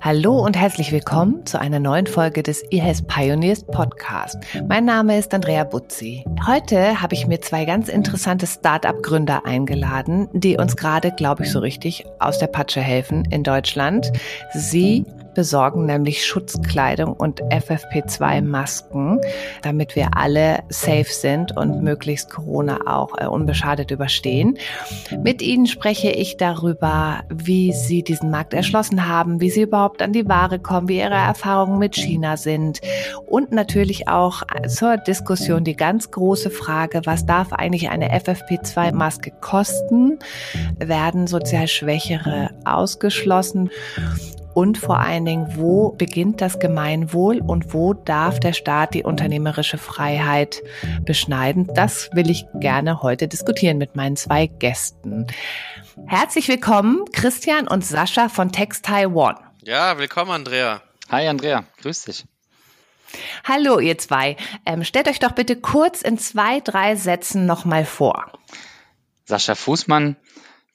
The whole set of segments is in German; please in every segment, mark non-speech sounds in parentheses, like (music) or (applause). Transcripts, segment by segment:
Hallo und herzlich willkommen zu einer neuen Folge des eHealth Pioneers Podcast. Mein Name ist Andrea Butzi. Heute habe ich mir zwei ganz interessante Start-up-Gründer eingeladen, die uns gerade, glaube ich, so richtig aus der Patsche helfen in Deutschland. Sie besorgen nämlich Schutzkleidung und FFP2-Masken, damit wir alle safe sind und möglichst Corona auch äh, unbeschadet überstehen. Mit Ihnen spreche ich darüber, wie Sie diesen Markt erschlossen haben, wie Sie überhaupt an die Ware kommen, wie Ihre Erfahrungen mit China sind und natürlich auch zur Diskussion die ganz große Frage, was darf eigentlich eine FFP2-Maske kosten? Werden sozial Schwächere ausgeschlossen? Und vor allen Dingen, wo beginnt das Gemeinwohl und wo darf der Staat die unternehmerische Freiheit beschneiden? Das will ich gerne heute diskutieren mit meinen zwei Gästen. Herzlich willkommen, Christian und Sascha von Textile One. Ja, willkommen, Andrea. Hi, Andrea. Grüß dich. Hallo, ihr zwei. Ähm, stellt euch doch bitte kurz in zwei, drei Sätzen nochmal vor. Sascha Fußmann,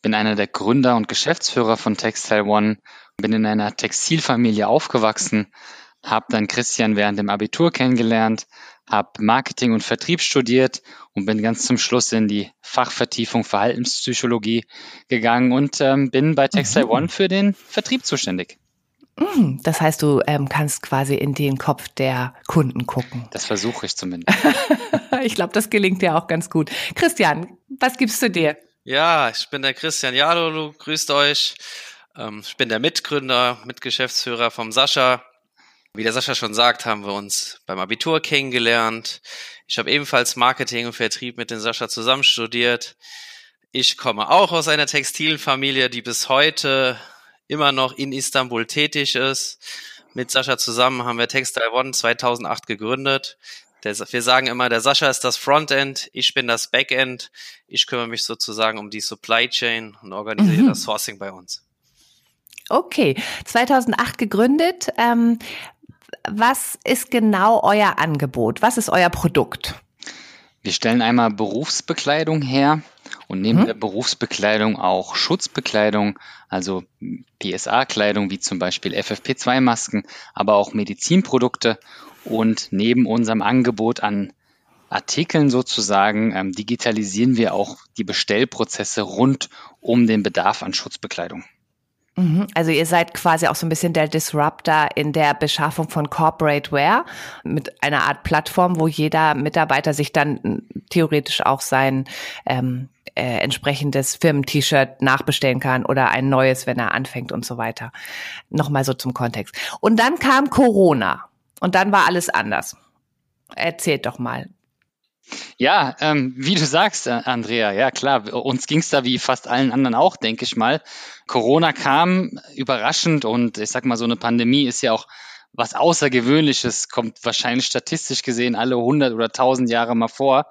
bin einer der Gründer und Geschäftsführer von Textile One bin in einer Textilfamilie aufgewachsen, habe dann Christian während dem Abitur kennengelernt, habe Marketing und Vertrieb studiert und bin ganz zum Schluss in die Fachvertiefung Verhaltenspsychologie gegangen und ähm, bin bei Textile mhm. One für den Vertrieb zuständig. Mhm. Das heißt, du ähm, kannst quasi in den Kopf der Kunden gucken. Das versuche ich zumindest. (laughs) ich glaube, das gelingt dir auch ganz gut. Christian, was gibst du dir? Ja, ich bin der Christian Jalolo, grüßt euch. Ähm, ich bin der Mitgründer, Mitgeschäftsführer vom Sascha. Wie der Sascha schon sagt, haben wir uns beim Abitur kennengelernt. Ich habe ebenfalls Marketing und Vertrieb mit dem Sascha zusammen studiert. Ich komme auch aus einer Textilfamilie, die bis heute immer noch in Istanbul tätig ist. Mit Sascha zusammen haben wir Textile One 2008 gegründet. Wir sagen immer, der Sascha ist das Frontend, ich bin das Backend. Ich kümmere mich sozusagen um die Supply Chain und organisiere mhm. das Sourcing bei uns. Okay, 2008 gegründet. Ähm, was ist genau euer Angebot? Was ist euer Produkt? Wir stellen einmal Berufsbekleidung her und neben mhm. der Berufsbekleidung auch Schutzbekleidung, also PSA-Kleidung wie zum Beispiel FFP2-Masken, aber auch Medizinprodukte. Und neben unserem Angebot an Artikeln sozusagen ähm, digitalisieren wir auch die Bestellprozesse rund um den Bedarf an Schutzbekleidung. Mhm. Also ihr seid quasi auch so ein bisschen der Disruptor in der Beschaffung von Corporate Wear mit einer Art Plattform, wo jeder Mitarbeiter sich dann theoretisch auch sein ähm, äh, entsprechendes Firmen-T-Shirt nachbestellen kann oder ein neues, wenn er anfängt und so weiter. Nochmal so zum Kontext. Und dann kam Corona und dann war alles anders. Erzählt doch mal. Ja, ähm, wie du sagst, äh, Andrea, ja klar, uns ging es da wie fast allen anderen auch, denke ich mal. Corona kam überraschend und ich sag mal, so eine Pandemie ist ja auch was Außergewöhnliches, kommt wahrscheinlich statistisch gesehen alle 100 oder 1000 Jahre mal vor.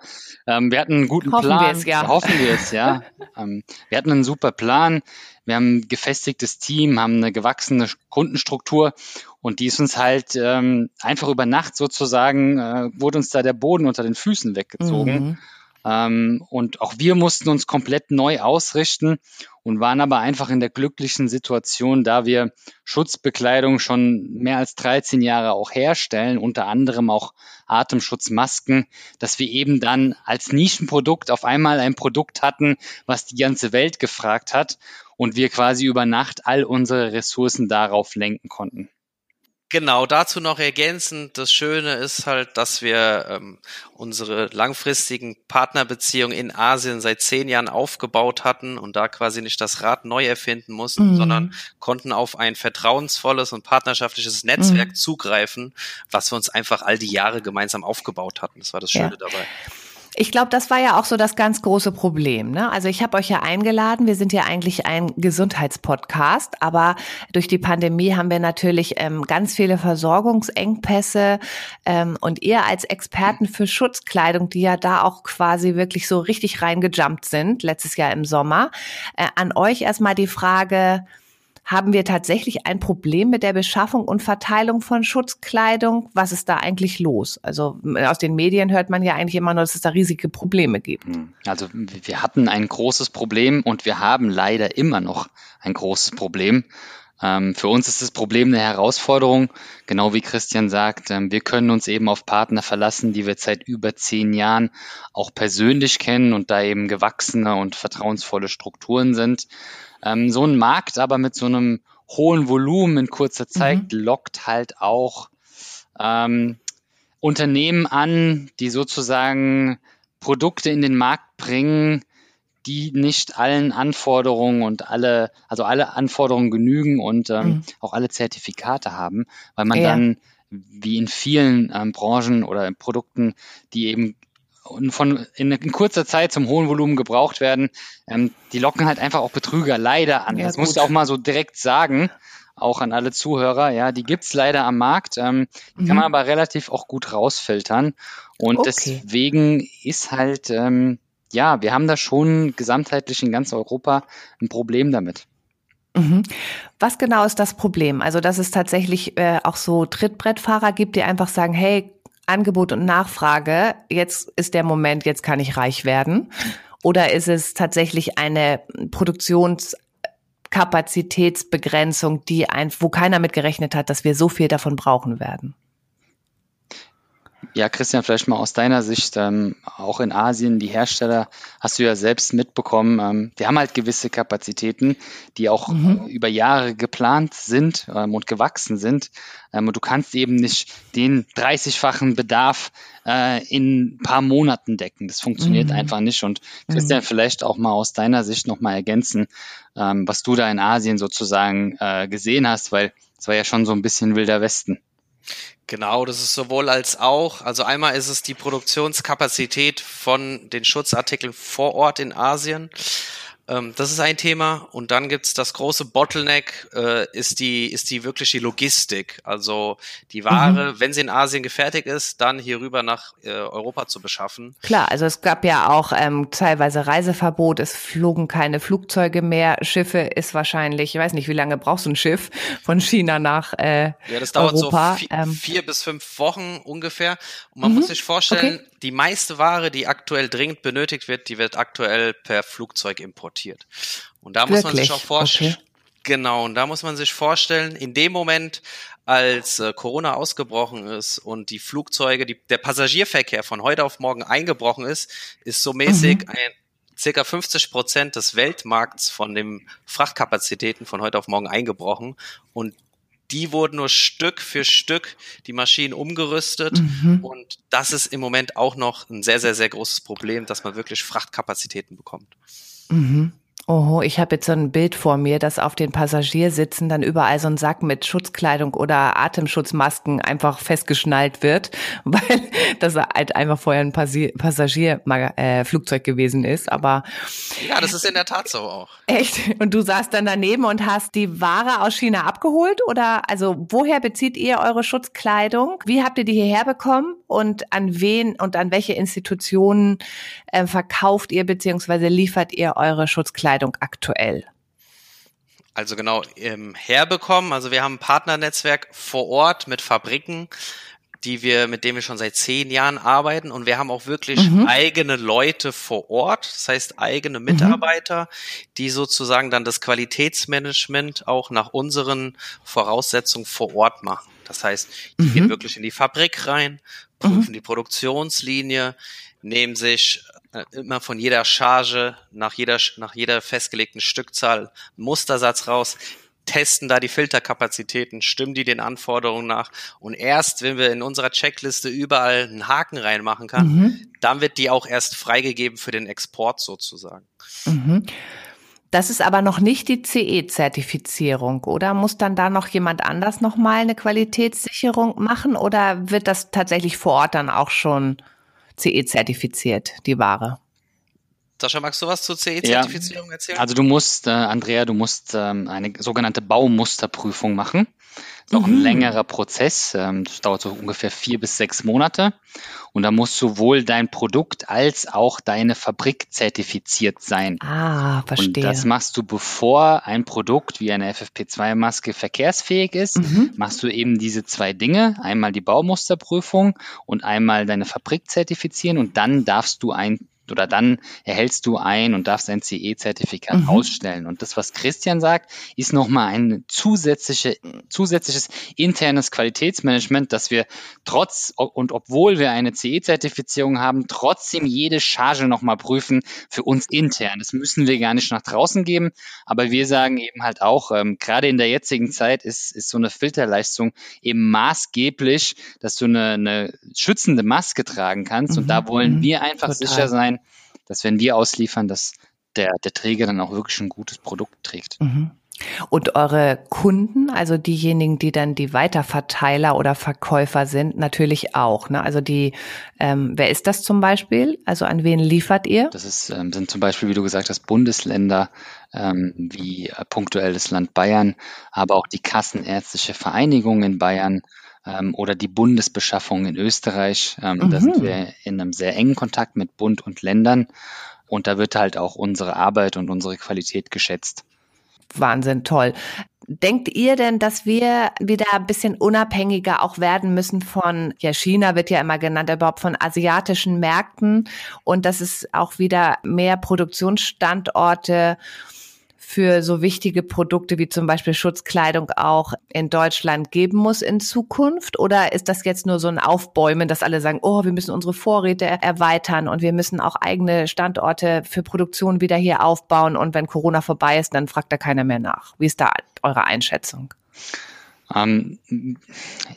Ähm, wir hatten einen guten hoffen Plan. Wir es, ja. Hoffen wir es, ja. (laughs) ähm, wir hatten einen super Plan. Wir haben ein gefestigtes Team, haben eine gewachsene Kundenstruktur und die ist uns halt ähm, einfach über Nacht sozusagen, äh, wurde uns da der Boden unter den Füßen weggezogen. Mhm. Ähm, und auch wir mussten uns komplett neu ausrichten und waren aber einfach in der glücklichen Situation, da wir Schutzbekleidung schon mehr als 13 Jahre auch herstellen, unter anderem auch Atemschutzmasken, dass wir eben dann als Nischenprodukt auf einmal ein Produkt hatten, was die ganze Welt gefragt hat und wir quasi über Nacht all unsere Ressourcen darauf lenken konnten. Genau, dazu noch ergänzend, das Schöne ist halt, dass wir ähm, unsere langfristigen Partnerbeziehungen in Asien seit zehn Jahren aufgebaut hatten und da quasi nicht das Rad neu erfinden mussten, mhm. sondern konnten auf ein vertrauensvolles und partnerschaftliches Netzwerk mhm. zugreifen, was wir uns einfach all die Jahre gemeinsam aufgebaut hatten. Das war das Schöne ja. dabei. Ich glaube, das war ja auch so das ganz große Problem. Ne? Also ich habe euch ja eingeladen. Wir sind ja eigentlich ein Gesundheitspodcast, aber durch die Pandemie haben wir natürlich ähm, ganz viele Versorgungsengpässe ähm, und ihr als Experten für Schutzkleidung, die ja da auch quasi wirklich so richtig reingejumpt sind letztes Jahr im Sommer, äh, an euch erstmal die Frage haben wir tatsächlich ein Problem mit der Beschaffung und Verteilung von Schutzkleidung? Was ist da eigentlich los? Also aus den Medien hört man ja eigentlich immer nur, dass es da riesige Probleme gibt. Hm. Also wir hatten ein großes Problem und wir haben leider immer noch ein großes Problem. Ähm, für uns ist das Problem eine Herausforderung, genau wie Christian sagt. Ähm, wir können uns eben auf Partner verlassen, die wir seit über zehn Jahren auch persönlich kennen und da eben gewachsene und vertrauensvolle Strukturen sind. Ähm, so ein Markt aber mit so einem hohen Volumen in kurzer Zeit mhm. lockt halt auch ähm, Unternehmen an, die sozusagen Produkte in den Markt bringen, die nicht allen Anforderungen und alle, also alle Anforderungen genügen und ähm, mhm. auch alle Zertifikate haben, weil man ja. dann wie in vielen ähm, Branchen oder Produkten, die eben von in, in, kurzer Zeit zum hohen Volumen gebraucht werden, ähm, die locken halt einfach auch Betrüger leider an. Ja, das musst du auch mal so direkt sagen, auch an alle Zuhörer. Ja, die gibt's leider am Markt, ähm, mhm. kann man aber relativ auch gut rausfiltern. Und okay. deswegen ist halt ähm, ja, wir haben da schon gesamtheitlich in ganz Europa ein Problem damit. Mhm. Was genau ist das Problem? Also, dass es tatsächlich äh, auch so Trittbrettfahrer gibt, die einfach sagen, hey, Angebot und Nachfrage, jetzt ist der Moment, jetzt kann ich reich werden? Oder ist es tatsächlich eine Produktionskapazitätsbegrenzung, die ein, wo keiner mit gerechnet hat, dass wir so viel davon brauchen werden? Ja, Christian, vielleicht mal aus deiner Sicht, ähm, auch in Asien, die Hersteller hast du ja selbst mitbekommen, ähm, die haben halt gewisse Kapazitäten, die auch mhm. über Jahre geplant sind ähm, und gewachsen sind. Ähm, und du kannst eben nicht den 30-fachen Bedarf äh, in ein paar Monaten decken. Das funktioniert mhm. einfach nicht. Und Christian, mhm. vielleicht auch mal aus deiner Sicht nochmal ergänzen, ähm, was du da in Asien sozusagen äh, gesehen hast, weil es war ja schon so ein bisschen wilder Westen. Genau, das ist sowohl als auch. Also einmal ist es die Produktionskapazität von den Schutzartikeln vor Ort in Asien. Ähm, das ist ein Thema. Und dann gibt's das große Bottleneck, äh, ist die, ist die wirklich die Logistik. Also die Ware, mhm. wenn sie in Asien gefertigt ist, dann hier rüber nach äh, Europa zu beschaffen. Klar, also es gab ja auch ähm, teilweise Reiseverbot, es flogen keine Flugzeuge mehr. Schiffe ist wahrscheinlich, ich weiß nicht, wie lange brauchst du ein Schiff von China nach äh, Ja, das dauert Europa. so vier, ähm, vier bis fünf Wochen ungefähr. Und man mhm. muss sich vorstellen, okay die meiste Ware, die aktuell dringend benötigt wird, die wird aktuell per Flugzeug importiert. Und da Wirklich? muss man sich auch vorstellen, okay. genau, und da muss man sich vorstellen, in dem Moment, als äh, Corona ausgebrochen ist und die Flugzeuge, die, der Passagierverkehr von heute auf morgen eingebrochen ist, ist so mäßig mhm. ein circa 50 Prozent des Weltmarkts von den Frachtkapazitäten von heute auf morgen eingebrochen. Und die wurden nur Stück für Stück die Maschinen umgerüstet mhm. und das ist im Moment auch noch ein sehr, sehr, sehr großes Problem, dass man wirklich Frachtkapazitäten bekommt. Mhm. Oh, ich habe jetzt so ein Bild vor mir, dass auf den Passagiersitzen dann überall so ein Sack mit Schutzkleidung oder Atemschutzmasken einfach festgeschnallt wird, (laughs) weil das halt einfach vorher ein Passagierflugzeug äh, gewesen ist. Aber ja, das ist in der Tat so auch. Echt? Und du saßt dann daneben und hast die Ware aus China abgeholt? Oder also woher bezieht ihr eure Schutzkleidung? Wie habt ihr die hierher bekommen? Und an wen und an welche Institutionen äh, verkauft ihr beziehungsweise liefert ihr eure Schutzkleidung? Kleidung aktuell? Also genau, ähm, herbekommen. Also wir haben ein Partnernetzwerk vor Ort mit Fabriken, die wir, mit denen wir schon seit zehn Jahren arbeiten und wir haben auch wirklich mhm. eigene Leute vor Ort, das heißt eigene mhm. Mitarbeiter, mhm. die sozusagen dann das Qualitätsmanagement auch nach unseren Voraussetzungen vor Ort machen. Das heißt, die mhm. gehen wirklich in die Fabrik rein, prüfen mhm. die Produktionslinie, nehmen sich äh, immer von jeder Charge nach jeder, nach jeder festgelegten Stückzahl Mustersatz raus, testen da die Filterkapazitäten, stimmen die den Anforderungen nach und erst, wenn wir in unserer Checkliste überall einen Haken reinmachen kann, mhm. dann wird die auch erst freigegeben für den Export sozusagen. Mhm. Das ist aber noch nicht die CE-Zertifizierung, oder? Muss dann da noch jemand anders nochmal eine Qualitätssicherung machen oder wird das tatsächlich vor Ort dann auch schon CE-zertifiziert, die Ware. Sascha, magst du was zur CE-Zertifizierung ja, erzählen? Also du musst, äh, Andrea, du musst ähm, eine sogenannte Baumusterprüfung machen. Ist auch ein mhm. längerer Prozess. Ähm, das dauert so ungefähr vier bis sechs Monate. Und da muss sowohl dein Produkt als auch deine Fabrik zertifiziert sein. Ah, verstehe. Und das machst du, bevor ein Produkt wie eine FFP2-Maske verkehrsfähig ist, mhm. machst du eben diese zwei Dinge. Einmal die Baumusterprüfung und einmal deine Fabrik zertifizieren. Und dann darfst du ein oder dann erhältst du ein und darfst ein CE-Zertifikat mhm. ausstellen. Und das, was Christian sagt, ist nochmal ein zusätzliche, zusätzliches internes Qualitätsmanagement, dass wir trotz und obwohl wir eine CE-Zertifizierung haben, trotzdem jede Charge nochmal prüfen für uns intern. Das müssen wir gar nicht nach draußen geben, aber wir sagen eben halt auch, ähm, gerade in der jetzigen Zeit ist, ist so eine Filterleistung eben maßgeblich, dass du eine, eine schützende Maske tragen kannst. Mhm. Und da wollen mhm. wir einfach Total. sicher sein, dass wenn wir ausliefern, dass der, der Träger dann auch wirklich ein gutes Produkt trägt. Mhm. Und eure Kunden, also diejenigen, die dann die Weiterverteiler oder Verkäufer sind, natürlich auch. Ne? Also die, ähm, wer ist das zum Beispiel? Also an wen liefert ihr? Das ist, ähm, sind zum Beispiel, wie du gesagt hast, Bundesländer ähm, wie äh, punktuell das Land Bayern, aber auch die Kassenärztliche Vereinigung in Bayern ähm, oder die Bundesbeschaffung in Österreich. Ähm, mhm. Da sind wir in einem sehr engen Kontakt mit Bund und Ländern und da wird halt auch unsere Arbeit und unsere Qualität geschätzt. Wahnsinn, toll. Denkt ihr denn, dass wir wieder ein bisschen unabhängiger auch werden müssen von, ja, China wird ja immer genannt, überhaupt von asiatischen Märkten und dass es auch wieder mehr Produktionsstandorte für so wichtige Produkte wie zum Beispiel Schutzkleidung auch in Deutschland geben muss in Zukunft? Oder ist das jetzt nur so ein Aufbäumen, dass alle sagen, oh, wir müssen unsere Vorräte erweitern und wir müssen auch eigene Standorte für Produktion wieder hier aufbauen und wenn Corona vorbei ist, dann fragt da keiner mehr nach. Wie ist da eure Einschätzung? Ähm,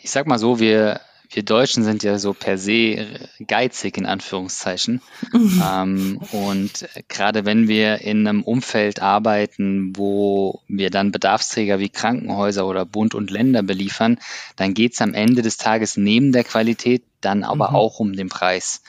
ich sag mal so, wir wir Deutschen sind ja so per se geizig in Anführungszeichen. Mhm. (laughs) Ähm, und gerade wenn wir in einem Umfeld arbeiten, wo wir dann Bedarfsträger wie Krankenhäuser oder Bund und Länder beliefern, dann geht es am Ende des Tages neben der Qualität dann aber mhm. auch um den Preis.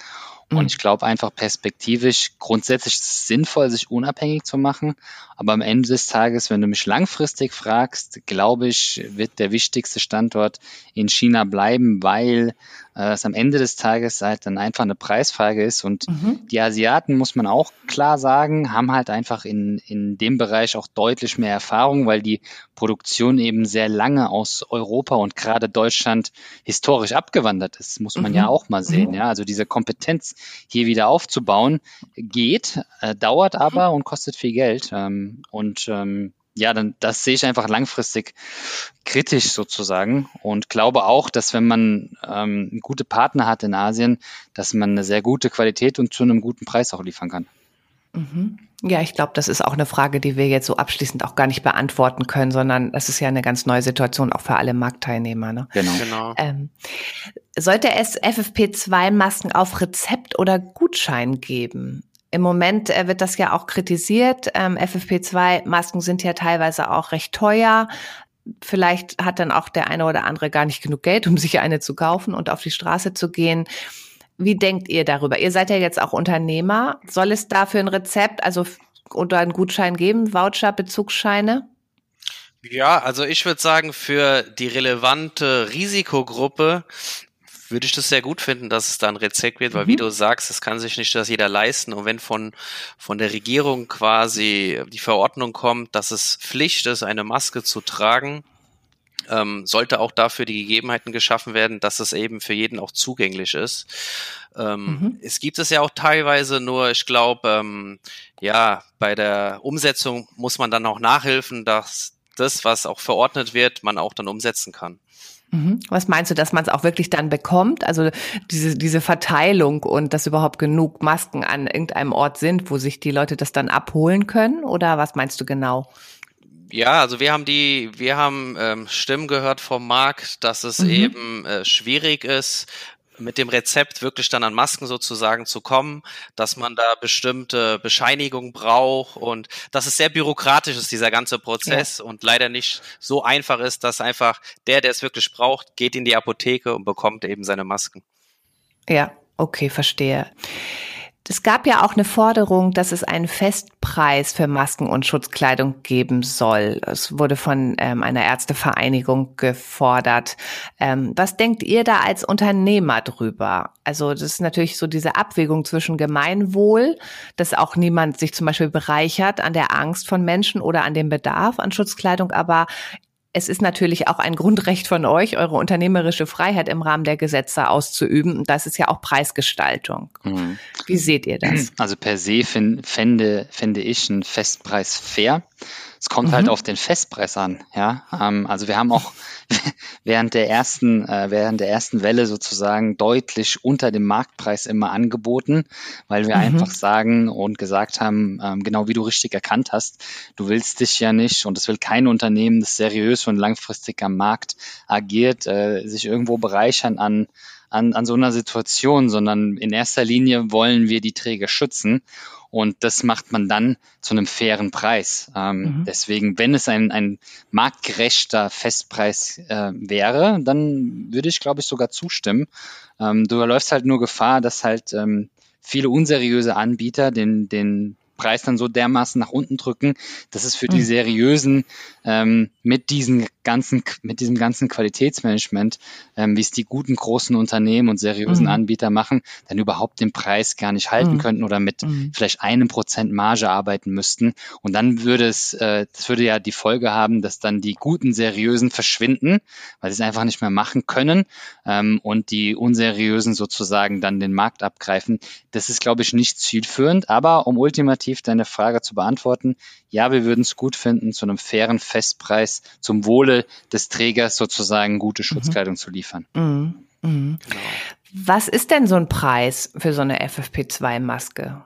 Und mhm. ich glaube einfach perspektivisch, grundsätzlich ist es sinnvoll, sich unabhängig zu machen. Aber am Ende des Tages, wenn du mich langfristig fragst, glaube ich, wird der wichtigste Standort in China bleiben, weil äh, es am Ende des Tages halt dann einfach eine Preisfrage ist. Und mhm. die Asiaten, muss man auch klar sagen, haben halt einfach in, in dem Bereich auch deutlich mehr Erfahrung, weil die Produktion eben sehr lange aus Europa und gerade Deutschland historisch abgewandert ist, muss man mhm. ja auch mal sehen. Mhm. Ja, also diese Kompetenz hier wieder aufzubauen geht, äh, dauert aber und kostet viel Geld. Ähm, und ähm, ja, dann das sehe ich einfach langfristig kritisch sozusagen und glaube auch, dass wenn man ähm, gute Partner hat in Asien, dass man eine sehr gute Qualität und zu einem guten Preis auch liefern kann. Mhm. Ja, ich glaube, das ist auch eine Frage, die wir jetzt so abschließend auch gar nicht beantworten können, sondern das ist ja eine ganz neue Situation auch für alle Marktteilnehmer. Ne? Genau. genau. Ähm, sollte es FFP2-Masken auf Rezept oder Gutschein geben? Im Moment äh, wird das ja auch kritisiert. Ähm, FFP2-Masken sind ja teilweise auch recht teuer. Vielleicht hat dann auch der eine oder andere gar nicht genug Geld, um sich eine zu kaufen und auf die Straße zu gehen. Wie denkt ihr darüber? Ihr seid ja jetzt auch Unternehmer. Soll es dafür ein Rezept, also oder einen Gutschein geben, Voucher, Bezugsscheine? Ja, also ich würde sagen, für die relevante Risikogruppe würde ich das sehr gut finden, dass es da ein Rezept wird, weil mhm. wie du sagst, es kann sich nicht das jeder leisten. Und wenn von, von der Regierung quasi die Verordnung kommt, dass es Pflicht ist, eine Maske zu tragen, ähm, sollte auch dafür die Gegebenheiten geschaffen werden, dass es eben für jeden auch zugänglich ist. Ähm, mhm. Es gibt es ja auch teilweise, nur ich glaube, ähm, ja, bei der Umsetzung muss man dann auch nachhelfen, dass das, was auch verordnet wird, man auch dann umsetzen kann. Mhm. Was meinst du, dass man es auch wirklich dann bekommt? Also diese, diese Verteilung und dass überhaupt genug Masken an irgendeinem Ort sind, wo sich die Leute das dann abholen können? Oder was meinst du genau? Ja, also wir haben die, wir haben ähm, Stimmen gehört vom Markt, dass es mhm. eben äh, schwierig ist, mit dem Rezept wirklich dann an Masken sozusagen zu kommen, dass man da bestimmte Bescheinigungen braucht und dass es sehr bürokratisch ist, dieser ganze Prozess ja. und leider nicht so einfach ist, dass einfach der, der es wirklich braucht, geht in die Apotheke und bekommt eben seine Masken. Ja, okay, verstehe. Es gab ja auch eine Forderung, dass es einen Festpreis für Masken und Schutzkleidung geben soll. Es wurde von ähm, einer Ärztevereinigung gefordert. Ähm, was denkt ihr da als Unternehmer drüber? Also das ist natürlich so diese Abwägung zwischen Gemeinwohl, dass auch niemand sich zum Beispiel bereichert an der Angst von Menschen oder an dem Bedarf an Schutzkleidung, aber es ist natürlich auch ein Grundrecht von euch, eure unternehmerische Freiheit im Rahmen der Gesetze auszuüben. Und das ist ja auch Preisgestaltung. Mhm. Wie seht ihr das? Also per se fände, fände ich einen Festpreis fair. Es kommt halt mhm. halt auf den Festpreis an, ja. Ähm, also wir haben auch (laughs) während der ersten, äh, während der ersten Welle sozusagen deutlich unter dem Marktpreis immer angeboten, weil wir mhm. einfach sagen und gesagt haben, ähm, genau wie du richtig erkannt hast, du willst dich ja nicht und es will kein Unternehmen, das seriös und langfristig am Markt agiert, äh, sich irgendwo bereichern an an, an so einer Situation, sondern in erster Linie wollen wir die Träger schützen. Und das macht man dann zu einem fairen Preis. Ähm, mhm. Deswegen, wenn es ein, ein marktgerechter Festpreis äh, wäre, dann würde ich, glaube ich, sogar zustimmen. Ähm, du läufst halt nur Gefahr, dass halt ähm, viele unseriöse Anbieter den, den Preis dann so dermaßen nach unten drücken, dass es für die mhm. seriösen ähm, mit diesen ganzen, mit diesem ganzen Qualitätsmanagement, ähm, wie es die guten großen Unternehmen und seriösen mhm. Anbieter machen, dann überhaupt den Preis gar nicht halten mhm. könnten oder mit mhm. vielleicht einem Prozent Marge arbeiten müssten. Und dann würde es, äh, das würde ja die Folge haben, dass dann die guten seriösen verschwinden, weil sie es einfach nicht mehr machen können ähm, und die unseriösen sozusagen dann den Markt abgreifen. Das ist, glaube ich, nicht zielführend. Aber um ultimativ deine Frage zu beantworten, ja, wir würden es gut finden, zu einem fairen Festpreis zum Wohle des Trägers sozusagen gute mhm. Schutzkleidung mhm. zu liefern. Mhm. Mhm. Genau. Was ist denn so ein Preis für so eine FFP2-Maske?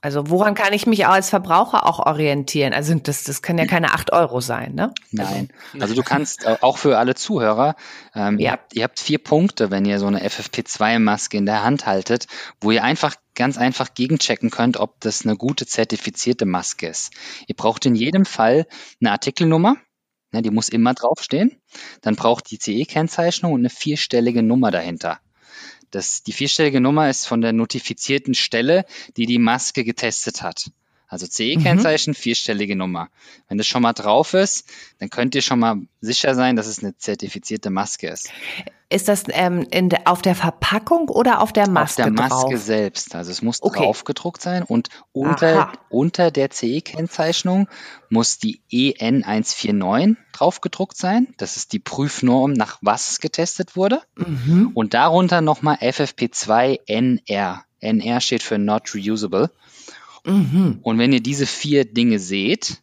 Also woran kann ich mich auch als Verbraucher auch orientieren? Also das, das können ja keine acht Euro sein, ne? Nein. Also du kannst äh, auch für alle Zuhörer, ähm, ja. ihr, habt, ihr habt vier Punkte, wenn ihr so eine FFP2-Maske in der Hand haltet, wo ihr einfach ganz einfach gegenchecken könnt, ob das eine gute zertifizierte Maske ist. Ihr braucht in jedem Fall eine Artikelnummer, ne, die muss immer draufstehen. Dann braucht die CE-Kennzeichnung und eine vierstellige Nummer dahinter. Das, die vierstellige Nummer ist von der notifizierten Stelle, die die Maske getestet hat. Also CE-Kennzeichen, mhm. vierstellige Nummer. Wenn das schon mal drauf ist, dann könnt ihr schon mal sicher sein, dass es eine zertifizierte Maske ist. Ist das ähm, in auf der Verpackung oder auf der Maske? Auf der Maske drauf? selbst. Also es muss okay. draufgedruckt sein und unter, unter der CE-Kennzeichnung muss die EN149 draufgedruckt sein. Das ist die Prüfnorm, nach was getestet wurde. Mhm. Und darunter nochmal FFP2NR. NR steht für Not Reusable. Mhm. Und wenn ihr diese vier Dinge seht,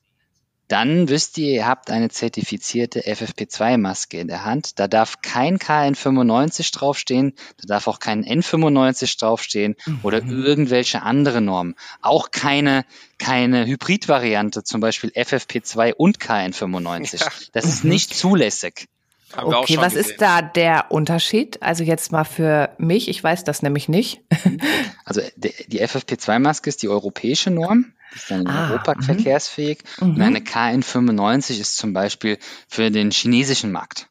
dann wisst ihr, ihr habt eine zertifizierte FFP2-Maske in der Hand. Da darf kein KN95 draufstehen, da darf auch kein N95 draufstehen mhm. oder irgendwelche andere Normen. Auch keine, keine Hybrid-Variante, zum Beispiel FFP2 und KN95. Ja. Das ist nicht zulässig. Okay, was gesehen. ist da der Unterschied? Also jetzt mal für mich, ich weiß das nämlich nicht. (laughs) Also die FFP2-Maske ist die europäische Norm, die ist dann in ah, Europa mhm. verkehrsfähig. Und eine KN95 ist zum Beispiel für den chinesischen Markt.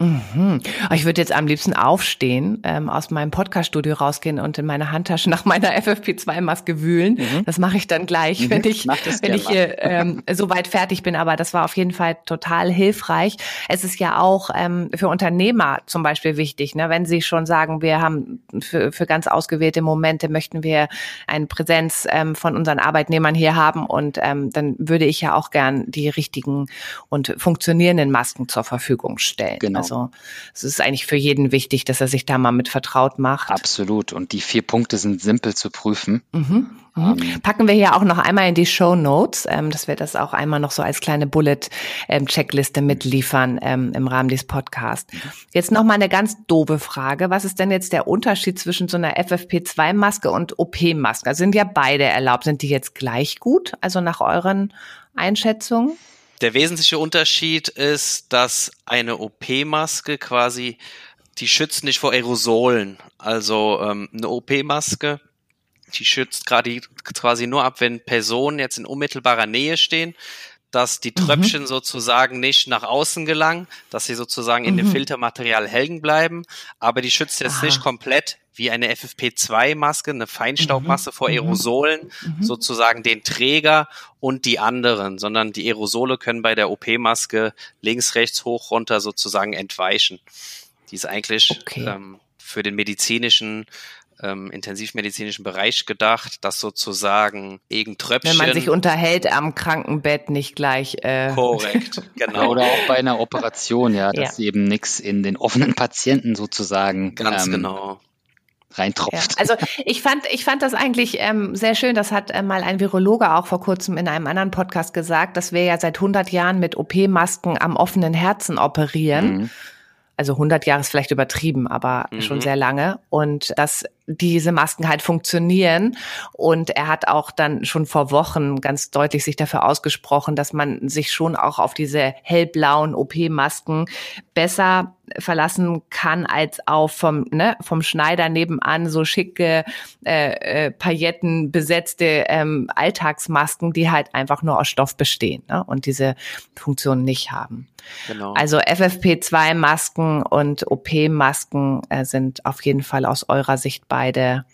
Mhm. Ich würde jetzt am liebsten aufstehen, ähm, aus meinem Podcaststudio rausgehen und in meine Handtasche nach meiner FFP2-Maske wühlen. Mhm. Das mache ich dann gleich, mhm. wenn ich, wenn ich hier ähm, soweit fertig bin. Aber das war auf jeden Fall total hilfreich. Es ist ja auch ähm, für Unternehmer zum Beispiel wichtig, ne? wenn sie schon sagen, wir haben für, für ganz ausgewählte Momente möchten wir eine Präsenz ähm, von unseren Arbeitnehmern hier haben und ähm, dann würde ich ja auch gern die richtigen und funktionierenden Masken zur Verfügung stellen. Genau. Also es ist eigentlich für jeden wichtig, dass er sich da mal mit vertraut macht. Absolut. Und die vier Punkte sind simpel zu prüfen. Mhm. Mhm. Ähm, Packen wir hier auch noch einmal in die Show Notes, ähm, dass wir das auch einmal noch so als kleine Bullet-Checkliste ähm, mitliefern ähm, im Rahmen dieses Podcasts. Jetzt noch mal eine ganz doofe Frage. Was ist denn jetzt der Unterschied zwischen so einer FFP2-Maske und OP-Maske? Also sind ja beide erlaubt. Sind die jetzt gleich gut? Also nach euren Einschätzungen? Der wesentliche Unterschied ist, dass eine OP-Maske quasi, die schützt nicht vor Aerosolen. Also ähm, eine OP-Maske, die schützt gerade quasi nur ab, wenn Personen jetzt in unmittelbarer Nähe stehen, dass die mhm. Tröpfchen mhm. sozusagen nicht nach außen gelangen, dass sie sozusagen in dem mhm. Filtermaterial hängen bleiben, aber die schützt jetzt Aha. nicht komplett wie eine FFP2-Maske, eine Feinstaubmasse mhm. vor mhm. Aerosolen, mhm. sozusagen den Träger und die anderen, sondern die Aerosole können bei der OP-Maske links, rechts, hoch, runter sozusagen entweichen. Die ist eigentlich okay. ähm, für den medizinischen ähm, intensivmedizinischen Bereich gedacht, dass sozusagen irgendein Tröpfchen. Wenn man sich unterhält am Krankenbett nicht gleich. Äh Korrekt, (laughs) genau. Oder auch bei einer Operation, ja, dass ja. eben nichts in den offenen Patienten sozusagen. Ganz ähm, genau reintropft. Ja, also ich fand, ich fand das eigentlich ähm, sehr schön. Das hat äh, mal ein Virologe auch vor kurzem in einem anderen Podcast gesagt, dass wir ja seit 100 Jahren mit OP-Masken am offenen Herzen operieren. Mhm also 100 Jahre ist vielleicht übertrieben, aber mhm. schon sehr lange. Und dass diese Masken halt funktionieren. Und er hat auch dann schon vor Wochen ganz deutlich sich dafür ausgesprochen, dass man sich schon auch auf diese hellblauen OP-Masken besser verlassen kann als auf vom ne, vom Schneider nebenan so schicke äh, äh, Pailletten besetzte ähm, Alltagsmasken, die halt einfach nur aus Stoff bestehen ne, und diese Funktion nicht haben. Genau. Also FFP2-Masken und OP-Masken äh, sind auf jeden Fall aus eurer Sicht beide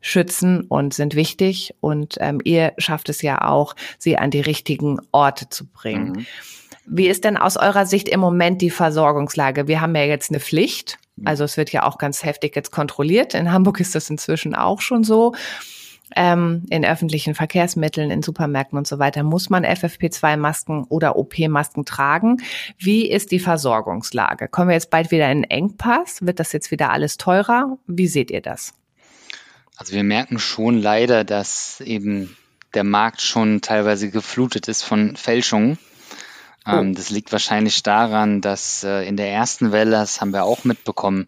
schützen und sind wichtig. Und ähm, ihr schafft es ja auch, sie an die richtigen Orte zu bringen. Mhm. Wie ist denn aus eurer Sicht im Moment die Versorgungslage? Wir haben ja jetzt eine Pflicht. Mhm. Also es wird ja auch ganz heftig jetzt kontrolliert. In Hamburg ist das inzwischen auch schon so. Ähm, in öffentlichen Verkehrsmitteln, in Supermärkten und so weiter muss man FFP2-Masken oder OP-Masken tragen. Wie ist die Versorgungslage? Kommen wir jetzt bald wieder in Engpass? Wird das jetzt wieder alles teurer? Wie seht ihr das? Also wir merken schon leider, dass eben der Markt schon teilweise geflutet ist von Fälschungen. Oh. Ähm, das liegt wahrscheinlich daran, dass äh, in der ersten Welle, das haben wir auch mitbekommen,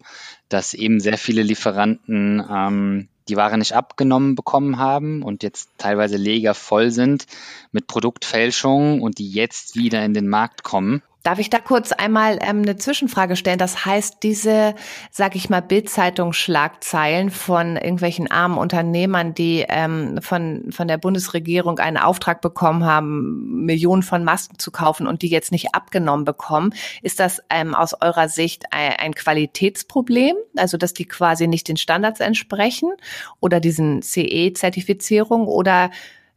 dass eben sehr viele Lieferanten ähm, die Ware nicht abgenommen bekommen haben und jetzt teilweise Leger voll sind mit Produktfälschungen und die jetzt wieder in den Markt kommen. Darf ich da kurz einmal ähm, eine Zwischenfrage stellen? Das heißt, diese, sag ich mal, Bildzeitungsschlagzeilen von irgendwelchen armen Unternehmern, die ähm, von, von der Bundesregierung einen Auftrag bekommen haben, Millionen von Masken zu kaufen und die jetzt nicht abgenommen bekommen, ist das ähm, aus eurer Sicht ein, ein Qualitätsproblem? Also, dass die quasi nicht den Standards entsprechen oder diesen CE-Zertifizierung oder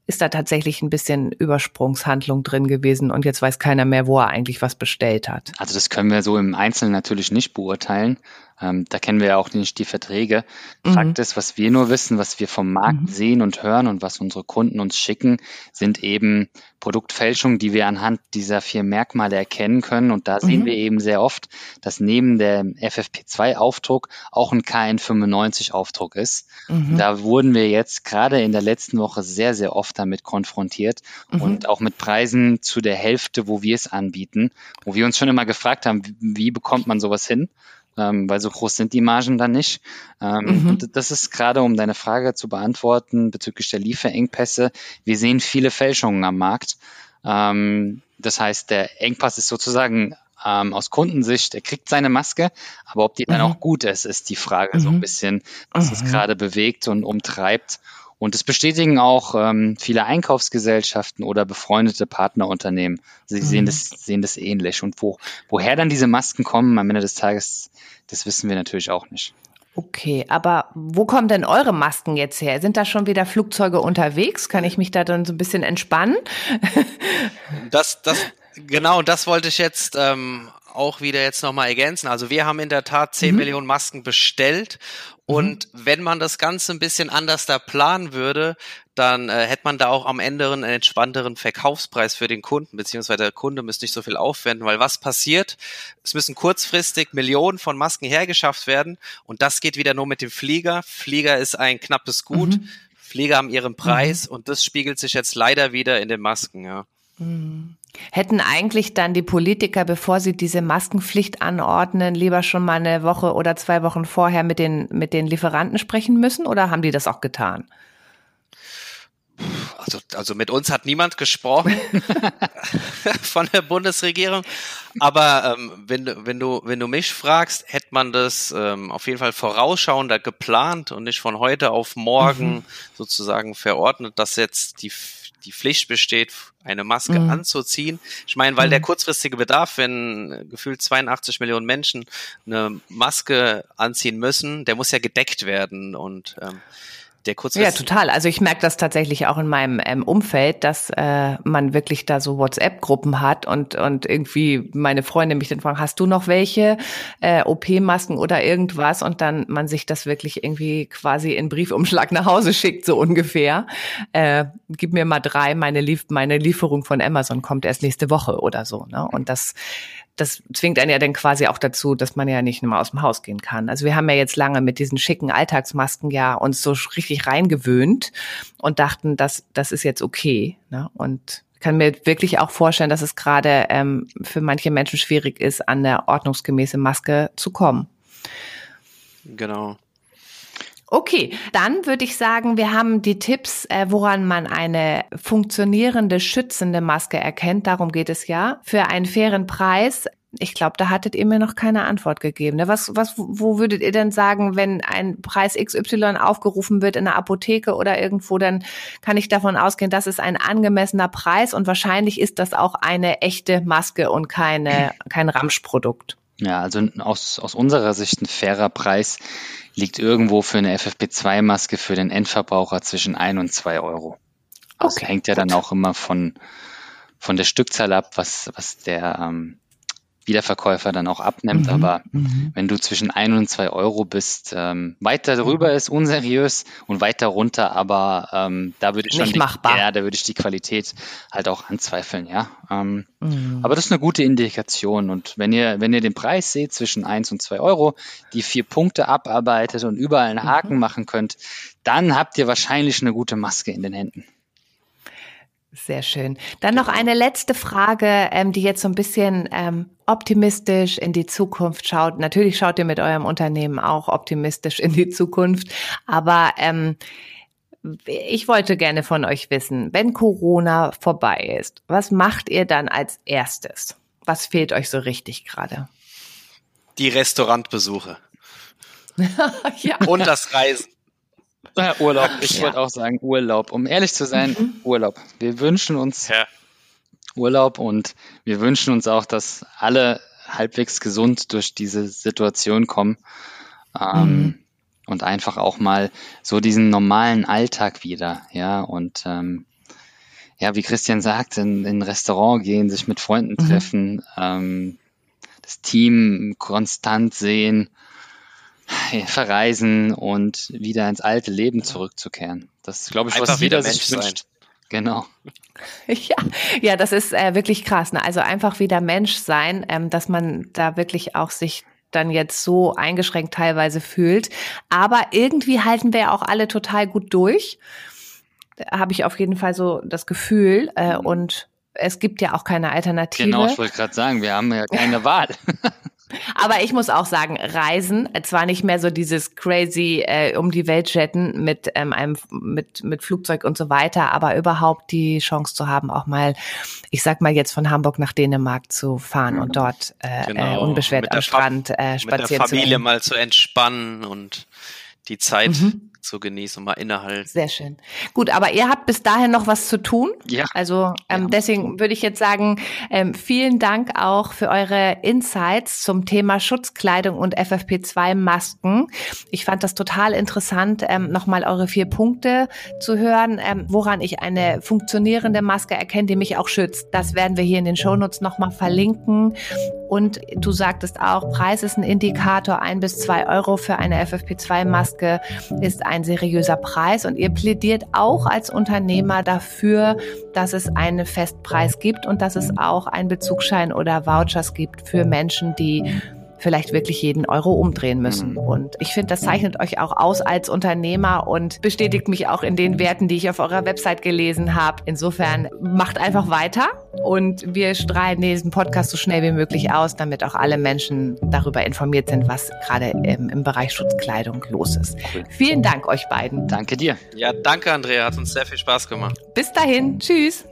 ist da tatsächlich ein bisschen Übersprungshandlung drin gewesen und jetzt weiß keiner mehr, wo er eigentlich was bestellt hat. Also das können wir so im Einzelnen natürlich nicht beurteilen. Ähm, da kennen wir ja auch nicht die Verträge. Mhm. Fakt ist, was wir nur wissen, was wir vom Markt mhm. sehen und hören und was unsere Kunden uns schicken, sind eben Produktfälschungen, die wir anhand dieser vier Merkmale erkennen können. Und da mhm. sehen wir eben sehr oft, dass neben dem FFP2-Aufdruck auch ein KN95-Aufdruck ist. Mhm. Da wurden wir jetzt gerade in der letzten Woche sehr, sehr oft damit konfrontiert mhm. und auch mit Preisen zu der Hälfte, wo wir es anbieten, wo wir uns schon immer gefragt haben, wie bekommt man sowas hin? Ähm, weil so groß sind die Margen dann nicht. Ähm, mhm. Und das ist gerade, um deine Frage zu beantworten bezüglich der Lieferengpässe. Wir sehen viele Fälschungen am Markt. Ähm, das heißt, der Engpass ist sozusagen ähm, aus Kundensicht, er kriegt seine Maske, aber ob die dann mhm. auch gut ist, ist die Frage mhm. so ein mhm. bisschen, was es mhm. gerade bewegt und umtreibt. Und das bestätigen auch ähm, viele Einkaufsgesellschaften oder befreundete Partnerunternehmen. Sie mhm. sehen, das, sehen das ähnlich. Und wo, woher dann diese Masken kommen am Ende des Tages, das wissen wir natürlich auch nicht. Okay, aber wo kommen denn eure Masken jetzt her? Sind da schon wieder Flugzeuge unterwegs? Kann ich mich da dann so ein bisschen entspannen? (laughs) Das, das, genau, das wollte ich jetzt ähm, auch wieder jetzt nochmal ergänzen. Also wir haben in der Tat 10 mhm. Millionen Masken bestellt und mhm. wenn man das Ganze ein bisschen anders da planen würde, dann äh, hätte man da auch am Ende einen entspannteren Verkaufspreis für den Kunden, beziehungsweise der Kunde müsste nicht so viel aufwenden, weil was passiert? Es müssen kurzfristig Millionen von Masken hergeschafft werden und das geht wieder nur mit dem Flieger. Flieger ist ein knappes Gut. Mhm. Flieger haben ihren Preis mhm. und das spiegelt sich jetzt leider wieder in den Masken, ja. Mhm. Hätten eigentlich dann die Politiker, bevor sie diese Maskenpflicht anordnen, lieber schon mal eine Woche oder zwei Wochen vorher mit den, mit den Lieferanten sprechen müssen oder haben die das auch getan? Also, also mit uns hat niemand gesprochen (laughs) von der Bundesregierung. Aber ähm, wenn, du, wenn, du, wenn du mich fragst, hätte man das ähm, auf jeden Fall vorausschauender geplant und nicht von heute auf morgen mhm. sozusagen verordnet, dass jetzt die die Pflicht besteht, eine Maske mhm. anzuziehen. Ich meine, weil mhm. der kurzfristige Bedarf, wenn gefühlt 82 Millionen Menschen eine Maske anziehen müssen, der muss ja gedeckt werden und ähm, der kurzfristig. Ja, total. Also ich merke das tatsächlich auch in meinem ähm, Umfeld, dass äh, man wirklich da so WhatsApp-Gruppen hat und und irgendwie meine Freunde mich dann fragen, hast du noch welche äh, OP-Masken oder irgendwas? Und dann man sich das wirklich irgendwie quasi in Briefumschlag nach Hause schickt, so ungefähr. Äh, gib mir mal drei, meine, Lief meine Lieferung von Amazon kommt erst nächste Woche oder so. Ne? Und das das zwingt einen ja dann quasi auch dazu, dass man ja nicht mal aus dem Haus gehen kann. Also wir haben ja jetzt lange mit diesen schicken Alltagsmasken ja uns so richtig reingewöhnt und dachten, dass das ist jetzt okay. Ne? Und kann mir wirklich auch vorstellen, dass es gerade ähm, für manche Menschen schwierig ist, an eine ordnungsgemäße Maske zu kommen. Genau. Okay, dann würde ich sagen, wir haben die Tipps, äh, woran man eine funktionierende, schützende Maske erkennt. Darum geht es ja. Für einen fairen Preis. Ich glaube, da hattet ihr mir noch keine Antwort gegeben. Ne? Was, was, wo würdet ihr denn sagen, wenn ein Preis XY aufgerufen wird in der Apotheke oder irgendwo, dann kann ich davon ausgehen, das ist ein angemessener Preis und wahrscheinlich ist das auch eine echte Maske und keine, kein Ramschprodukt. Ja, also aus, aus unserer Sicht ein fairer Preis liegt irgendwo für eine FFP2-Maske für den Endverbraucher zwischen ein und zwei Euro. Das okay, hängt ja gut. dann auch immer von, von der Stückzahl ab, was, was der ähm, Wiederverkäufer dann auch abnimmt. Mhm, aber mhm. wenn du zwischen ein und zwei Euro bist, ähm, weiter drüber ist unseriös und weiter runter, aber ähm, da würde ich schon Nicht die, machbar. ja, da würde ich die Qualität halt auch anzweifeln, ja. Ähm, mhm. Aber das ist eine gute Indikation. Und wenn ihr, wenn ihr den Preis seht zwischen eins und zwei Euro, die vier Punkte abarbeitet und überall einen Haken mhm. machen könnt, dann habt ihr wahrscheinlich eine gute Maske in den Händen. Sehr schön. Dann noch eine letzte Frage, ähm, die jetzt so ein bisschen ähm, optimistisch in die Zukunft schaut. Natürlich schaut ihr mit eurem Unternehmen auch optimistisch in die Zukunft, aber ähm, ich wollte gerne von euch wissen, wenn Corona vorbei ist, was macht ihr dann als erstes? Was fehlt euch so richtig gerade? Die Restaurantbesuche. (laughs) ja. Und das Reisen. Ja, Urlaub. Ich ja. wollte auch sagen Urlaub. Um ehrlich zu sein, mhm. Urlaub. Wir wünschen uns ja. Urlaub und wir wünschen uns auch, dass alle halbwegs gesund durch diese Situation kommen ähm, mhm. und einfach auch mal so diesen normalen Alltag wieder, ja und ähm, ja, wie Christian sagt, in, in ein Restaurant gehen, sich mit Freunden mhm. treffen, ähm, das Team konstant sehen, verreisen und wieder ins alte Leben zurückzukehren. Das ist, glaube ich, Einfach was jeder sich wünscht. Sein. Genau. (laughs) Ja, ja, das ist äh, wirklich krass. Ne? Also einfach wieder Mensch sein, ähm, dass man da wirklich auch sich dann jetzt so eingeschränkt teilweise fühlt. Aber irgendwie halten wir ja auch alle total gut durch. Da habe ich auf jeden Fall so das Gefühl. Äh, mhm. und es gibt ja auch keine Alternative. Genau, ich wollte gerade sagen, wir haben ja keine (laughs) Wahl. Aber ich muss auch sagen, Reisen, zwar nicht mehr so dieses crazy äh, um die Welt jetten mit ähm, einem mit mit Flugzeug und so weiter, aber überhaupt die Chance zu haben, auch mal, ich sag mal jetzt von Hamburg nach Dänemark zu fahren und dort äh, äh genau. äh, unbeschwert am Strand äh, spazieren mit der Familie zu mal zu entspannen und die Zeit mhm zu genießen und mal innehalten. Sehr schön. Gut, aber ihr habt bis dahin noch was zu tun. Ja. Also ähm, ja. deswegen würde ich jetzt sagen, ähm, vielen Dank auch für eure Insights zum Thema Schutzkleidung und FFP2-Masken. Ich fand das total interessant, ähm, nochmal eure vier Punkte zu hören, ähm, woran ich eine funktionierende Maske erkenne, die mich auch schützt. Das werden wir hier in den Shownotes nochmal verlinken. Und du sagtest auch, Preis ist ein Indikator, ein bis zwei Euro für eine FFP2-Maske ist ein seriöser Preis. Und ihr plädiert auch als Unternehmer dafür, dass es einen Festpreis gibt und dass es auch einen Bezugsschein oder Vouchers gibt für Menschen, die vielleicht wirklich jeden Euro umdrehen müssen. Mhm. Und ich finde, das zeichnet euch auch aus als Unternehmer und bestätigt mich auch in den Werten, die ich auf eurer Website gelesen habe. Insofern macht einfach weiter und wir strahlen diesen Podcast so schnell wie möglich aus, damit auch alle Menschen darüber informiert sind, was gerade im, im Bereich Schutzkleidung los ist. Vielen Dank euch beiden. Danke dir. Ja, danke Andrea, hat uns sehr viel Spaß gemacht. Bis dahin, tschüss.